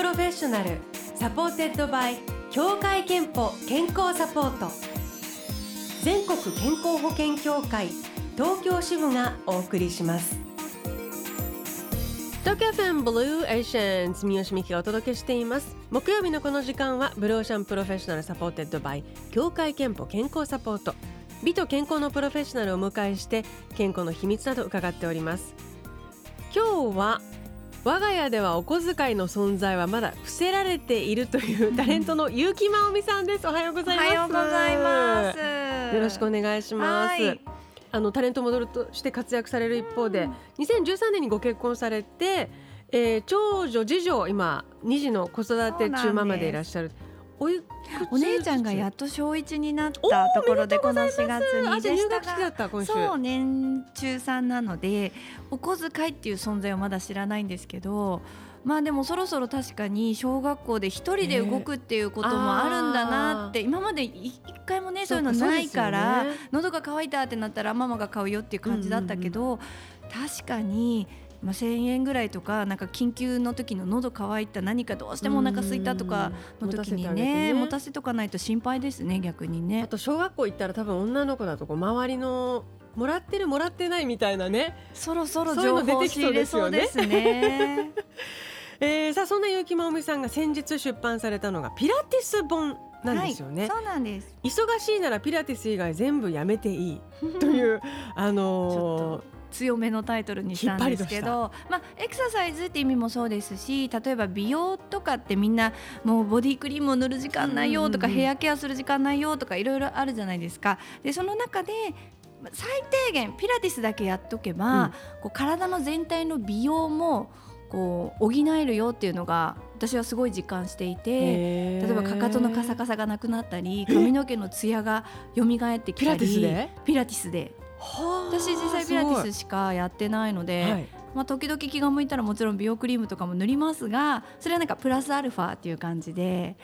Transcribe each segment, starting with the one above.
Professional supported by 協会けんぽ健康サポート。全国健康保険協会東京支部がお送りします。東京 FM Blue Ocean住吉美紀がお届けしています。木曜日のこの時間は Blue Ocean Professional supported by 協会けんぽ健康サポート。美と健康のプロフェッショナルをお迎えして健康の秘密など伺っております。今日は我が家ではお小遣いの存在はまだ伏せられているという タレントの結城真央美さんです。おはようございます。おはようございます。よろしくお願いします。あのタレントモデルとして活躍される一方で、2013年にご結婚されて、えー、長女次女今2児の子育て中ママでいらっしゃるおいお姉ちゃんがやっと小一になったところでこの4月にでしたが。そう年中3なのでお小遣いっていう存在をまだ知らないんですけどまあでもそろそろ確かに小学校で一人で動くっていうこともあるんだなって、今まで一回もねそういうのないから、喉が渇いたってなったらママが買うよっていう感じだったけど、確かにまあ、1,000円ぐらいとかなんか緊急の時の喉乾いた何かどうしてもお腹空いたとかの時にね持たせとかないと心配ですね逆にね。あと小学校行ったら多分女の子だとこう周りのもらってるもらってないみたいなね。そろそろ情報仕入れそうですね。えー、さあそんな結城まおみさんが先日出版されたのがピラティス本なんですよね、はい、そうなんです。忙しいならピラティス以外全部やめていいという あのー強めのタイトルにしたんですけど、まあ、エクササイズって意味もそうですし例えば美容とかってみんなもうボディクリームを塗る時間ないよとか、ヘアケアする時間ないよとかいろいろあるじゃないですか。でその中で最低限ピラティスだけやっとけば、うん、こう体の全体の美容もこう補えるよっていうのが私はすごい実感していて例えばかかとのカサカサがなくなったり髪の毛のツヤが蘇ってきたりピラティスで？ピラティスで私実際ピラティスしかやってないので、はい、まあ、時々気が向いたらもちろん美容クリームとかも塗りますがそれはなんかプラスアルファっていう感じで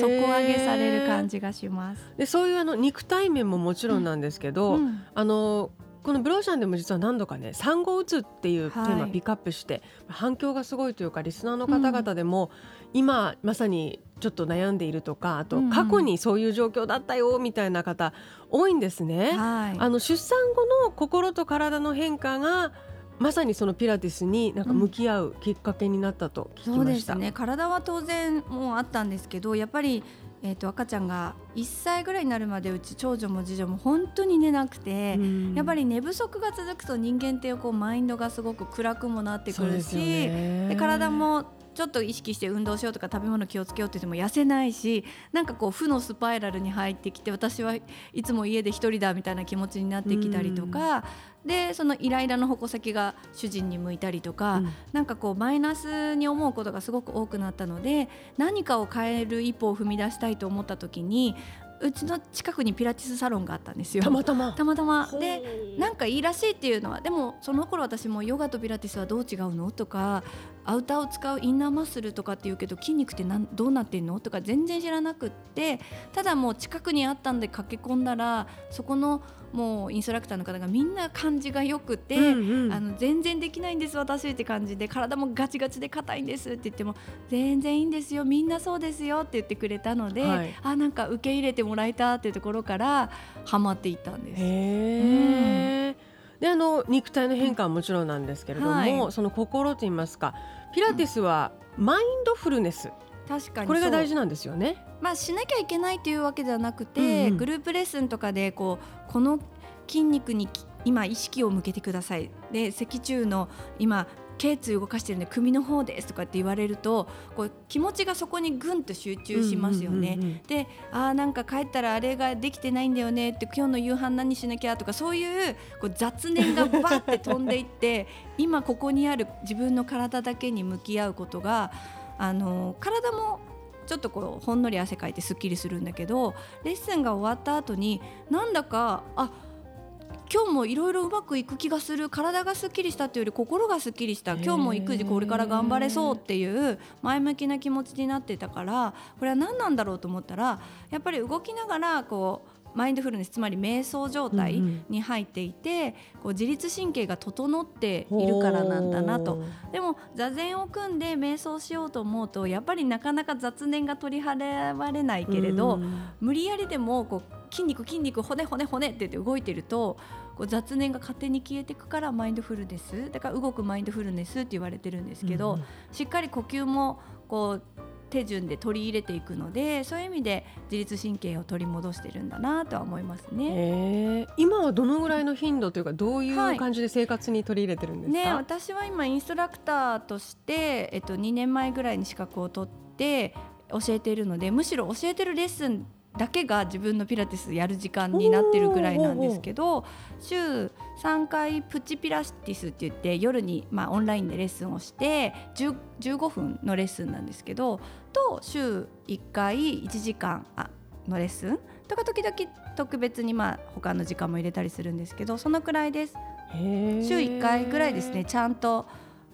底上げされる感じがします。でそういうあの肉体面ももちろんなんですけど、うん。うん、あのこのブローシャンでも実は何度かね産後うつっていうテーマピックアップして、はい、反響がすごいというかリスナーの方々でも、今まさにちょっと悩んでいるとかあと過去にそういう状況だったよみたいな方多いんですね。はい、あの出産後の心と体の変化がまさにそのピラティスになんか向き合うきっかけになったと聞きました、うん、そうですね。体は当然もうあったんですけどやっぱりえーと、赤ちゃんが1歳ぐらいになるまでうち長女も次女も本当に寝なくて、やっぱり寝不足が続くと人間ってこうマインドがすごく暗くもなってくるしで体もちょっと意識して運動しようとか食べ物気をつけようって言っても痩せないしなんかこう負のスパイラルに入ってきて私はいつも家で一人だみたいな気持ちになってきたりとか、でそのイライラの矛先が主人に向いたりとか、うん、なんかこうマイナスに思うことがすごく多くなったので何かを変える一歩を踏み出したいと思った時にうちの近くにピラティスサロンがあったんですよ。たまたま。たまたま。でなんかいいらしいっていうのはでもその頃私もヨガとピラティスはどう違うの？とかアウターを使うインナーマッスルとかって言うけど筋肉ってなんどうなってんの？とか全然知らなくってただもう近くにあったんで駆け込んだらそこのもうインストラクターの方がみんな感じがよくて、うんうん、あの全然できないんです私って感じで体もガチガチで硬いんですって言っても全然いいんですよみんなそうですよって言ってくれたので、はい、あなんか受け入れてもらえたっていうところからハマっていったんです。へうん。であの肉体の変化はもちろんなんですけれども、はい、その心といいますかピラティスはマインドフルネス、確かにこれが大事なんですよね。まあしなきゃいけないというわけではなくて、うん、グループレッスンとかでこうこの筋肉に今意識を向けてください。で脊柱の今頸椎動かしてるんで首の方ですとかって言われるとこう気持ちがそこにぐんと集中しますよね。うんうんうんうん、であなんか帰ったらあれができてないんだよねって今日の夕飯何しなきゃ？とかそういうこう雑念がバッて飛んでいって 今ここにある自分の体だけに向き合うことがあの体もちょっとこうほんのり汗かいてすっきりするんだけどレッスンが終わった後になんだかあ今日もいろいろうまくいく気がする。体がすっきりしたっていうより心がすっきりした。今日も育児これから頑張れそうっていう前向きな気持ちになってたからこれは何なんだろうと思ったらやっぱり動きながらこうマインドフルネスつまり瞑想状態に入っていて、こう自律神経が整っているからなんだなと。でも座禅を組んで瞑想しようと思うとやっぱりなかなか雑念が取り払われないけれど、無理やりでもこう筋肉筋肉骨骨骨って言って動いてるとこう雑念が勝手に消えていくからマインドフルネスだから動くマインドフルネスって言われてるんですけど、うん、しっかり呼吸もこう手順で取り入れていくのでそういう意味で自律神経を取り戻してるんだなとは思いますね。今はどのぐらいの頻度というかどういう感じで生活に取り入れてるんですか、はい、ね、私は今インストラクターとして、えっと、2年前ぐらいに資格を取って教えているのでむしろ教えてるレッスンだけが自分のピラティスやる時間になってるぐらいなんですけど週3回プチピラティスって言って夜にまあオンラインでレッスンをして15分のレッスンなんですけどと週1回1時間のレッスン？とか時々特別にまあ他の時間も入れたりするんですけどそのくらいです。週1回ぐらいですね。ちゃんと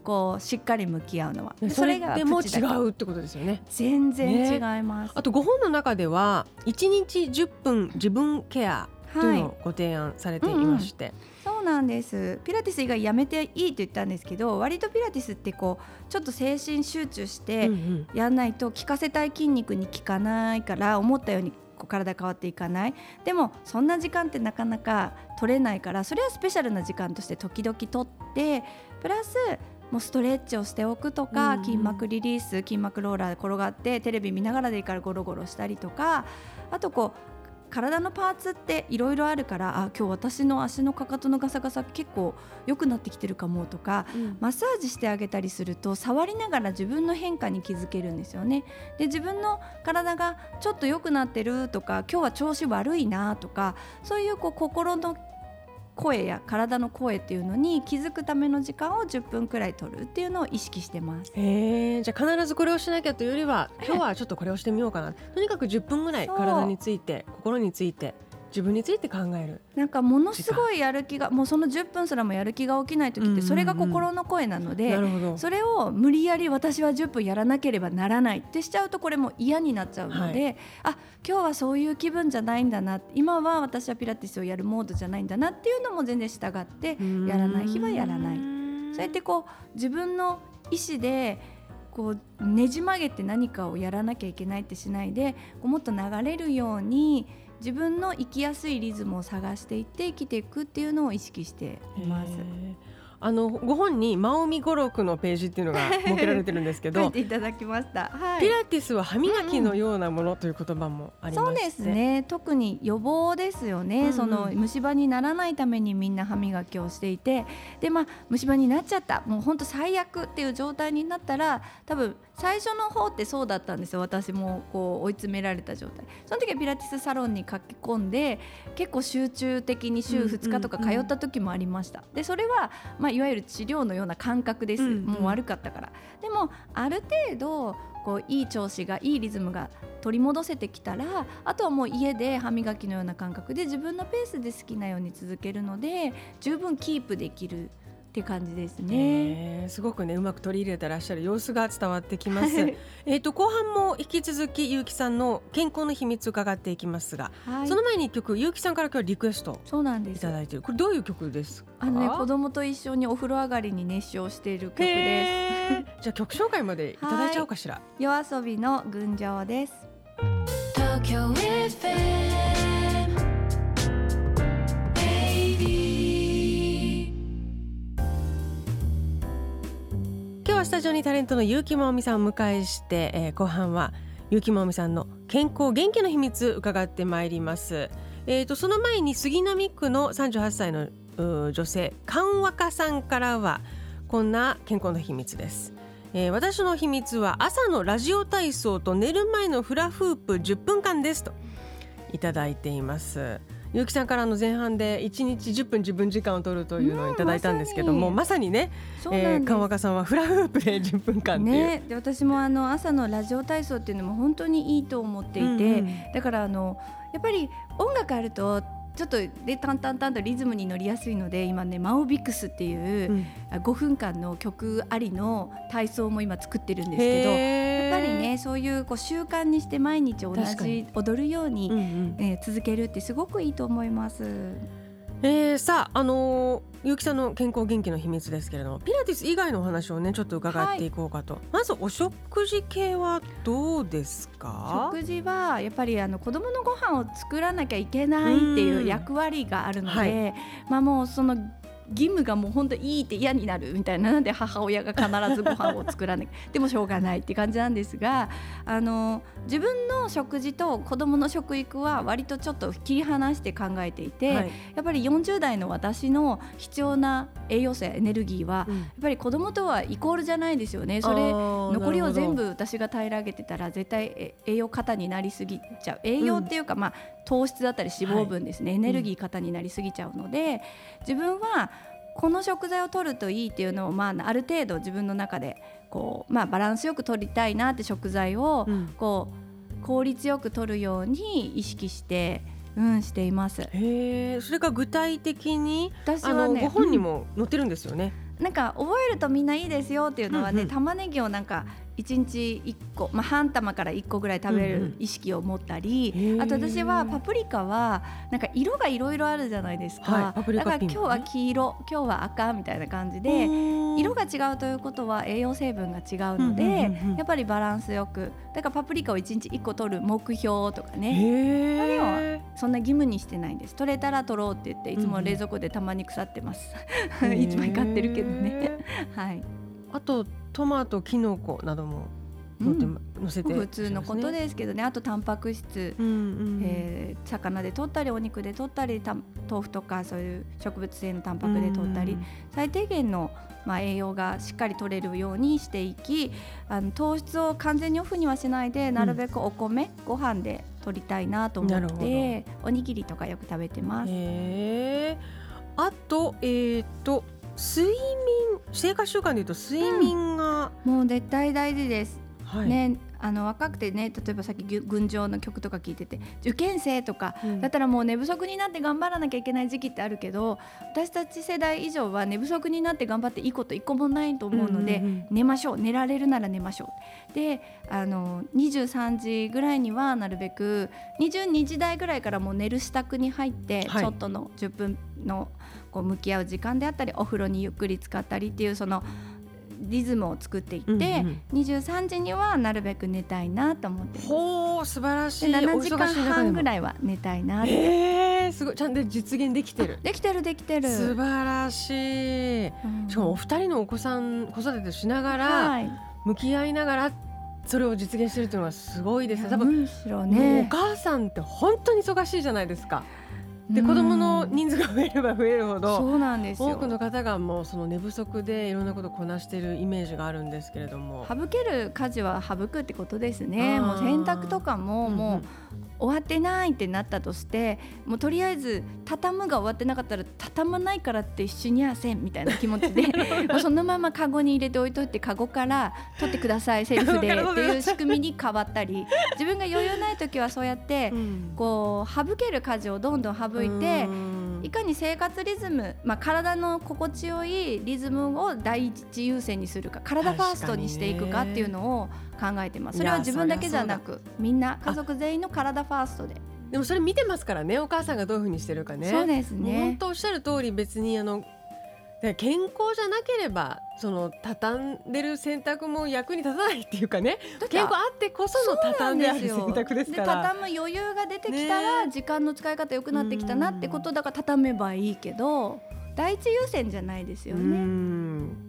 こうしっかり向き合うのは。それがでも違うってことですよね。全然違います、ね、あと5本の中では1日10分自分ケアというのをご提案されていまして、はいうんうん、そうなんです。ピラティス以外やめていいと言ったんですけど割とピラティスってこうちょっと精神集中してやんないと効かせたい筋肉に効かないから思ったように体変わっていかない。でもそんな時間ってなかなか取れないからそれはスペシャルな時間として時々取ってプラスもうストレッチをしておくとか、筋膜リリース筋膜ローラーで転がってテレビ見ながらでいいからゴロゴロしたりとかあとこう体のパーツっていろいろあるからあ今日私の足のかかとのガサガサ結構良くなってきてるかもとか、うん、マッサージしてあげたりすると触りながら自分の変化に気づけるんですよね。で自分の体がちょっと良くなってるとか今日は調子悪いなとかそういうこう心の声や体の声っていうのに気づくための時間を10分くらい取るっていうのを意識してます。えー、じゃあ必ずこれをしなきゃというよりは今日はちょっとこれをしてみようかな。とにかく10分ぐらい体について心について自分について考える。なんかものすごいやる気がもうその10分すらもやる気が起きない時ってそれが心の声なので、それを無理やり私は10分やらなければならないってしちゃうとこれも嫌になっちゃうので、はい、あ今日はそういう気分じゃないんだな今は私はピラティスをやるモードじゃないんだなっていうのも全然従ってやらない日はやらない。そうやってこう自分の意思でこうねじ曲げて何かをやらなきゃいけないってしないでこうもっと流れるように自分の生きやすいリズムを探していって生きていくっていうのを意識しています。あのご本に真尾語録のページっていうのが設けられてるんですけど 書いていただきました、はい、ピラティスは歯磨きのようなものという言葉もあります、ね、そうですね。特に予防ですよね、うんうん、その虫歯にならないためにみんな歯磨きをしていて。でまあ虫歯になっちゃった。もう本当最悪っていう状態になったら多分最初の方ってそうだったんですよ。私もこう追い詰められた状態。その時はピラティスサロンに駆け込んで結構集中的に週2日とか通った時もありました、でそれは、まあ、いわゆる治療のような感覚です、うんうん、もう悪かったから。でもある程度こういい調子がいいリズムが取り戻せてきたらあとはもう家で歯磨きのような感覚で自分のペースで好きなように続けるので十分キープできるって感じですね。すごくねうまく取り入れてらっしゃる様子が伝わってきます。えっと後半も引き続きゆうきさんの健康の秘密伺っていきますが、はい、その前に一曲ゆうきさんから今日リクエストそうなんですいただいてるこれどういう曲ですあのね子供と一緒にお風呂上がりに熱唱している曲です。じゃあ曲紹介までいただいちゃおうかしら。夜遊びの群青です。はスタジオにタレントの結城まおみさんを迎えして、えー、後半は結城まおみさんの健康元気の秘密伺ってまいります。えーと、その前に杉並区の38歳の女性緩和家さんからはこんな健康の秘密です。えー、私の秘密は朝のラジオ体操と寝る前のフラフープ10分間ですといただいています。結城さんからの前半で1日10分自分時間を取るというのをいただいたんですけども、うん、まさにねえー、川岡さんはフラフープで10分間ね、で私もあの朝のラジオ体操っていうのも本当にいいと思っていて、うんうん、だからあのやっぱり音楽あるとちょっとでタンタンタンとリズムに乗りやすいので今ねマオビクスっていう、5分間の曲ありの体操も今作ってるんですけどやっぱりねそういうこう習慣にして毎日同じ踊るように、うんうん、えー、続けるってすごくいいと思います。えー、さあ、あのー、ゆうきさんの健康元気の秘密ですけれどもピラティス以外のお話をねちょっと伺っていこうかと、はい、まずお食事系はどうですか？食事はやっぱりあの子供のご飯を作らなきゃいけないっていう役割があるので、はい、まあもうその義務がもう本当いいって嫌になるみたいななんで母親が必ずご飯を作らなきゃ。でもしょうがないって感じなんですがあの自分の食事と子どもの食育は割とちょっと切り離して考えていて、はい、やっぱり40代の私の必要な栄養素やエネルギーは、うん、やっぱり子どもとはイコールじゃないですよね。それ残りを全部私が平らげてたら絶対栄養過多になりすぎちゃう。栄養っていうか、うん、まあ糖質だったり脂肪分ですね、はい、エネルギー過多になりすぎちゃうので、自分はこの食材を取るといいっていうのを、まあ、ある程度自分の中でこう、まあ、バランスよく取りたいなって食材を、こう効率よく取るように意識してうん、しています。へえ、それが具体的に、私はね、ご本にも載ってるんですよね。なんか覚えるとみんないいですよっていうのはね、うんうん、玉ねぎをなんか1日1個、まあ、半玉から1個ぐらい食べる意識を持ったり、うんうん、あと私はパプリカはなんか色がいろいろあるじゃないですか、はい、だから今日は黄色今日は赤みたいな感じで色が違うということは栄養成分が違うので、うんうんやっぱりバランスよく。だからパプリカを1日1個取る目標とかね。何をそんな義務にしてないんです。取れたら取ろうって言っていつも冷蔵庫でたまに腐ってます、うん、1枚買ってるけどね。はいあとトマトきのこなども乗って、うん、乗せて、普通のことですけどね。あとタンパク質、うんうん、えー、魚で取ったりお肉で取ったり豆腐とかそういう植物性のタンパクで取ったり、うん、最低限の、まあ、栄養がしっかり取れるようにしていきあの糖質を完全にオフにはしないでなるべくお米、うん、ご飯で取りたいなと思っておにぎりとかよく食べてます。あとえー、っと睡眠生活習慣でいうと睡眠が、うん、もう絶対大事です、はい、ねあの若くてね例えばさっき群青の曲とか聞いてて受験生とか、うん、だったらもう寝不足になって頑張らなきゃいけない時期ってあるけど私たち世代以上は寝不足になって頑張っていいこと一個もないと思うので、うんうんうん、寝ましょう。寝られるなら寝ましょう。であの23時ぐらいにはなるべく22時台ぐらいからもう寝る支度に入って、はい、ちょっとの10分のこう向き合う時間であったりお風呂にゆっくり使ったりっていうそのリズムを作っていって、うんうん、23時にはなるべく寝たいなと思って。ほう素晴らしい。7時間半ぐらいは寝たいなえー、すごいちゃんと実現できてる。できてるできてる。素晴らしい。うん、しかもお二人のお子さん子育てしながら、はい、向き合いながらそれを実現してるっていうのはすごいです。多分むしろねお母さんって本当に忙しいじゃないですか。で子供の人数が増えれば増えるほどそうなんです多くの方がもうその寝不足でいろんなことをこなしているイメージがあるんですけれども。省ける家事は省くってことですね。もう洗濯とかももう、終わってないってなったとしてもうとりあえず畳むが終わってなかったら畳まないからって一緒にやせんみたいな気持ちで もうそのままカゴに入れて置いといてカゴから取ってくださいセルフで。っていう仕組みに変わったり自分が余裕ない時はそうやって、こう省ける家事をどんどん省いて。いかに生活リズム、まあ、体の心地よいリズムを第一優先にするか体ファーストにしていくかっていうのを考えてます。それは自分だけじゃなくみんな家族全員の体ファーストで。でもそれ見てますからねお母さんがどういうふうにしてるかね。そうですね。本当おっしゃる通り別にあの健康じゃなければその畳んでる洗濯も役に立たないっていうかね。健康あってこその畳んである洗濯ですから。畳む余裕が出てきたら、時間の使い方良くなってきたなってことだから畳めばいいけど第一優先じゃないですよね。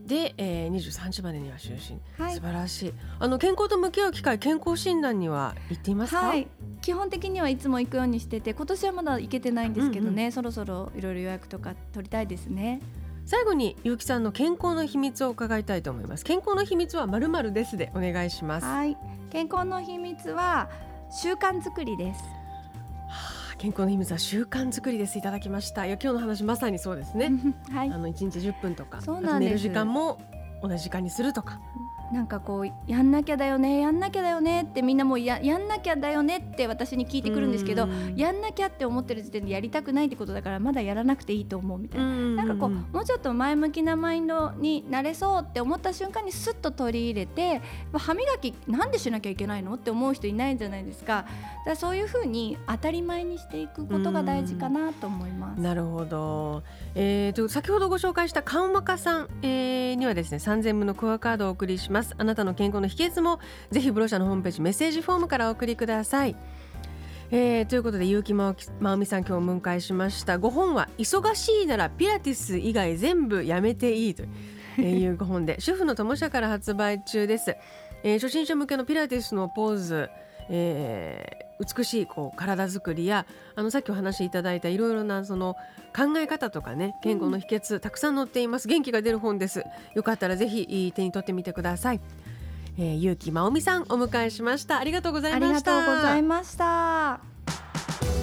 で、えー、23時までには就寝、はい、素晴らしい。あの健康と向き合う機会健康診断には行っていますか、はい、基本的にはいつも行くようにしてて今年はまだ行けてないんですけどね、うんうん、そろそろいろいろ予約とか取りたいですね。最後に結城さんの健康の秘密を伺いたいと思います。健康の秘密はまるまるですでお願いします。はい。健康の秘密は習慣作りです。健康の秘密は習慣作りです。いただきました。いや今日の話まさにそうですね。はい。あの一日10分とかそうなん寝る時間も同じ時間にするとかなんかこうやんなきゃだよねやんなきゃだよねってみんなもうややんなきゃだよねって私に聞いてくるんですけどやんなきゃって思ってる時点でやりたくないってことだからまだやらなくていいと思うみたいな。なんかこうもうちょっと前向きなマインドになれそうって思った瞬間にスッと取り入れて歯磨きなんでしなきゃいけないのって思う人いないじゃないですか。だからそういうふうに当たり前にしていくことが大事かなと思います。なるほど、えーと、先ほどご紹介したカンマカさん、えー、にはですね3000分のクアカードをお送りしますあなたの健康の秘訣もぜひブロシャのホームページメッセージフォームからお送りください。えー、ということで結城真央美さん今日お迎えしました。5本は忙しいならピラティス以外全部やめていいという 5本で主婦の友社から発売中です、えー、初心者向けのピラティスのポーズえー、美しいこう体づくりやあのさっきお話しいただいたいろいろなその考え方とかね健康の秘訣、うん、たくさん載っています。元気が出る本です。よかったらぜひ手に取ってみてください、えー、結城真央美さんお迎えしました。ありがとうございました。ありがとうございました。